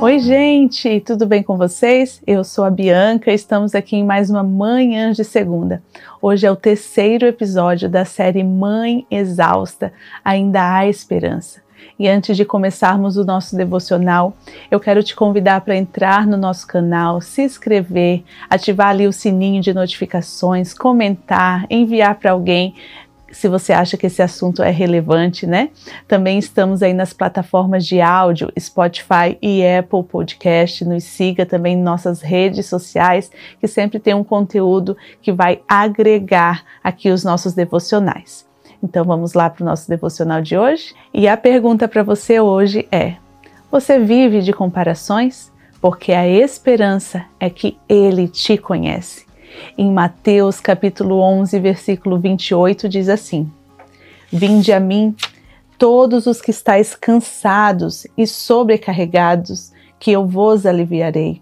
Oi, gente, tudo bem com vocês? Eu sou a Bianca, estamos aqui em mais uma Manhã de Segunda. Hoje é o terceiro episódio da série Mãe Exausta Ainda Há Esperança. E antes de começarmos o nosso devocional, eu quero te convidar para entrar no nosso canal, se inscrever, ativar ali o sininho de notificações, comentar, enviar para alguém se você acha que esse assunto é relevante, né? Também estamos aí nas plataformas de áudio, Spotify e Apple Podcast. Nos siga também em nossas redes sociais, que sempre tem um conteúdo que vai agregar aqui os nossos devocionais. Então vamos lá para o nosso devocional de hoje? E a pergunta para você hoje é: Você vive de comparações? Porque a esperança é que Ele te conhece. Em Mateus capítulo 11, versículo 28 diz assim: Vinde a mim todos os que estáis cansados e sobrecarregados, que eu vos aliviarei.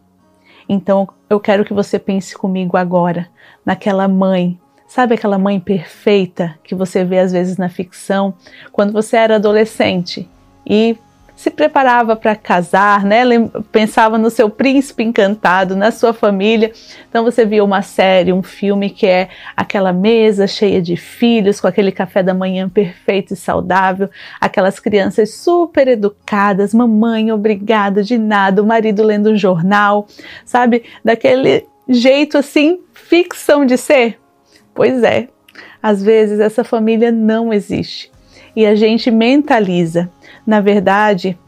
Então eu quero que você pense comigo agora naquela mãe Sabe aquela mãe perfeita que você vê às vezes na ficção, quando você era adolescente e se preparava para casar, né? Pensava no seu príncipe encantado, na sua família. Então você via uma série, um filme que é aquela mesa cheia de filhos, com aquele café da manhã perfeito e saudável, aquelas crianças super educadas, mamãe obrigada de nada, o marido lendo um jornal, sabe? Daquele jeito assim, ficção de ser. Pois é, às vezes essa família não existe e a gente mentaliza. Na verdade,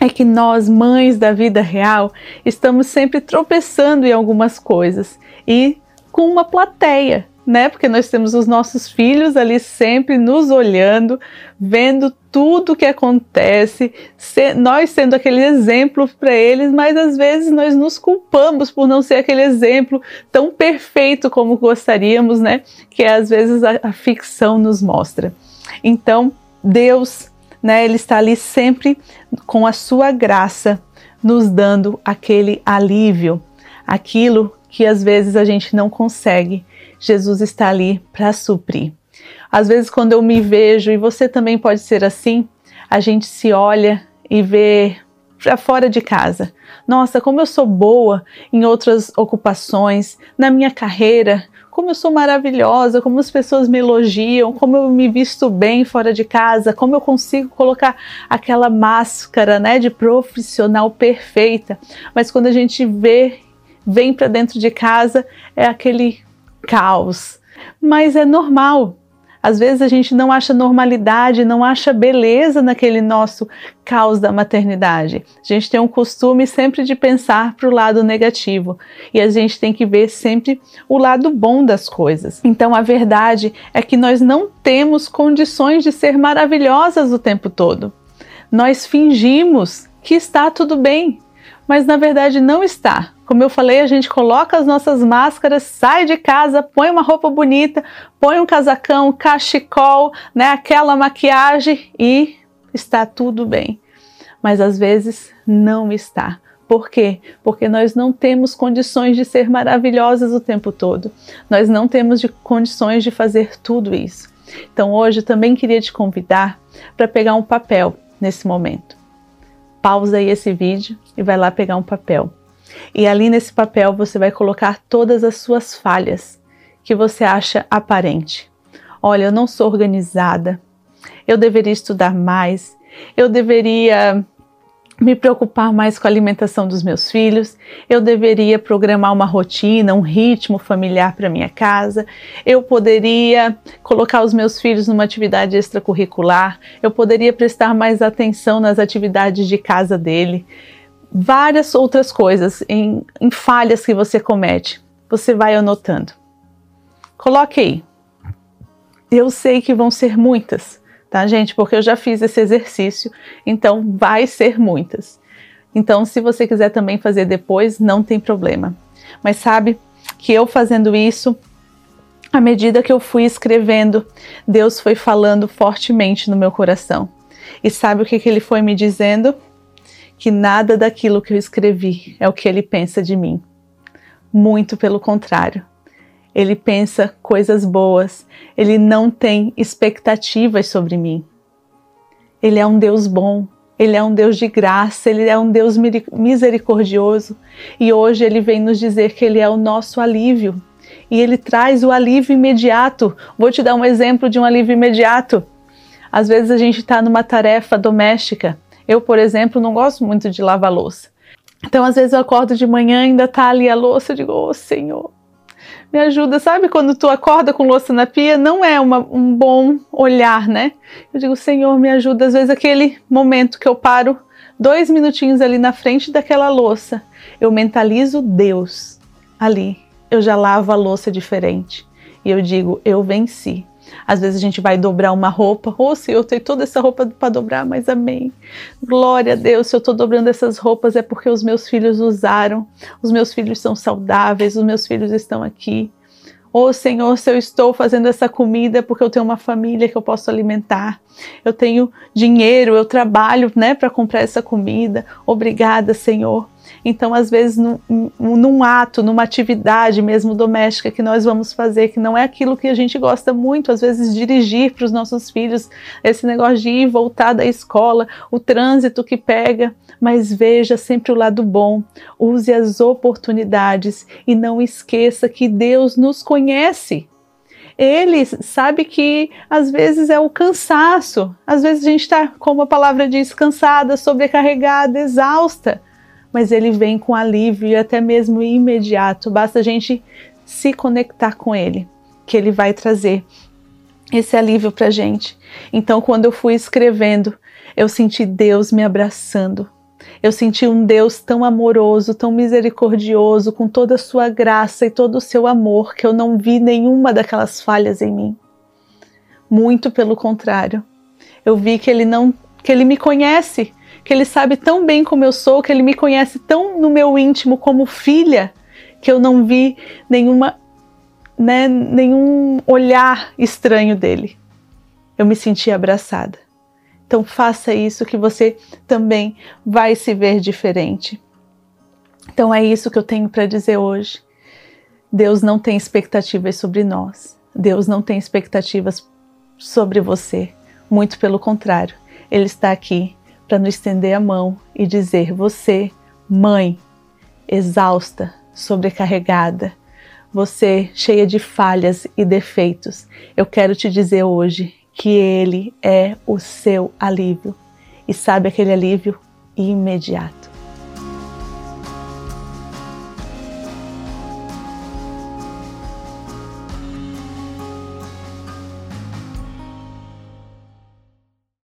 é que nós, mães da vida real, estamos sempre tropeçando em algumas coisas e com uma plateia né? Porque nós temos os nossos filhos ali sempre nos olhando, vendo tudo que acontece, se, nós sendo aquele exemplo para eles, mas às vezes nós nos culpamos por não ser aquele exemplo tão perfeito como gostaríamos, né? Que às vezes a, a ficção nos mostra. Então, Deus, né? Ele está ali sempre com a sua graça, nos dando aquele alívio, aquilo que às vezes a gente não consegue Jesus está ali para suprir. Às vezes, quando eu me vejo, e você também pode ser assim, a gente se olha e vê para fora de casa. Nossa, como eu sou boa em outras ocupações, na minha carreira, como eu sou maravilhosa, como as pessoas me elogiam, como eu me visto bem fora de casa, como eu consigo colocar aquela máscara, né, de profissional perfeita. Mas quando a gente vê, vem para dentro de casa, é aquele caos. Mas é normal. Às vezes a gente não acha normalidade, não acha beleza naquele nosso caos da maternidade. A gente tem um costume sempre de pensar para o lado negativo e a gente tem que ver sempre o lado bom das coisas. Então a verdade é que nós não temos condições de ser maravilhosas o tempo todo. Nós fingimos que está tudo bem, mas na verdade não está. Como eu falei, a gente coloca as nossas máscaras, sai de casa, põe uma roupa bonita, põe um casacão, cachecol, né, aquela maquiagem e está tudo bem. Mas às vezes não está. Por quê? Porque nós não temos condições de ser maravilhosas o tempo todo. Nós não temos de condições de fazer tudo isso. Então hoje também queria te convidar para pegar um papel nesse momento pausa aí esse vídeo e vai lá pegar um papel. E ali nesse papel você vai colocar todas as suas falhas que você acha aparente. Olha, eu não sou organizada. Eu deveria estudar mais. Eu deveria me preocupar mais com a alimentação dos meus filhos, eu deveria programar uma rotina, um ritmo familiar para minha casa, eu poderia colocar os meus filhos numa atividade extracurricular, eu poderia prestar mais atenção nas atividades de casa dele. Várias outras coisas em, em falhas que você comete, você vai anotando. Coloque aí. Eu sei que vão ser muitas tá, gente? Porque eu já fiz esse exercício, então vai ser muitas. Então, se você quiser também fazer depois, não tem problema. Mas sabe que eu fazendo isso, à medida que eu fui escrevendo, Deus foi falando fortemente no meu coração. E sabe o que, que ele foi me dizendo? Que nada daquilo que eu escrevi é o que ele pensa de mim. Muito pelo contrário ele pensa coisas boas, ele não tem expectativas sobre mim. Ele é um Deus bom, Ele é um Deus de graça, ele é um Deus misericordioso e hoje ele vem nos dizer que ele é o nosso alívio e ele traz o alívio imediato. Vou te dar um exemplo de um alívio imediato. Às vezes a gente está numa tarefa doméstica. Eu, por exemplo, não gosto muito de lavar louça. Então, às vezes eu acordo de manhã e ainda tá ali a louça, eu digo, ô oh, Senhor, me ajuda. Sabe quando tu acorda com louça na pia? Não é uma, um bom olhar, né? Eu digo, Senhor, me ajuda. Às vezes aquele momento que eu paro dois minutinhos ali na frente daquela louça, eu mentalizo Deus ali. Eu já lavo a louça diferente. E eu digo, eu venci. Às vezes a gente vai dobrar uma roupa. Ô oh, Senhor, eu tenho toda essa roupa para dobrar, mas amém. Glória a Deus, se eu estou dobrando essas roupas é porque os meus filhos usaram. Os meus filhos são saudáveis, os meus filhos estão aqui. Ô oh, Senhor, se eu estou fazendo essa comida é porque eu tenho uma família que eu posso alimentar. Eu tenho dinheiro, eu trabalho, né, para comprar essa comida. Obrigada, Senhor. Então, às vezes, num, num, ato, numa atividade mesmo doméstica que nós vamos fazer, que não é aquilo que a gente gosta muito, às vezes, dirigir para os nossos filhos, esse negócio de ir e voltar da escola, o trânsito que pega, mas veja sempre o lado bom, use as oportunidades e não esqueça que Deus nos conhece. Ele sabe que às vezes é o cansaço, às vezes a gente está, como a palavra diz, cansada, sobrecarregada, exausta mas ele vem com alívio e até mesmo imediato. Basta a gente se conectar com ele, que ele vai trazer esse alívio para gente. Então, quando eu fui escrevendo, eu senti Deus me abraçando. Eu senti um Deus tão amoroso, tão misericordioso, com toda a sua graça e todo o seu amor, que eu não vi nenhuma daquelas falhas em mim. Muito pelo contrário. Eu vi que ele não que ele me conhece, que ele sabe tão bem como eu sou, que ele me conhece tão no meu íntimo como filha, que eu não vi nenhuma, né, nenhum olhar estranho dele. Eu me senti abraçada. Então faça isso que você também vai se ver diferente. Então é isso que eu tenho para dizer hoje. Deus não tem expectativas sobre nós. Deus não tem expectativas sobre você. Muito pelo contrário, Ele está aqui para nos estender a mão e dizer: Você, mãe, exausta, sobrecarregada, você cheia de falhas e defeitos, eu quero te dizer hoje que Ele é o seu alívio. E sabe aquele alívio imediato.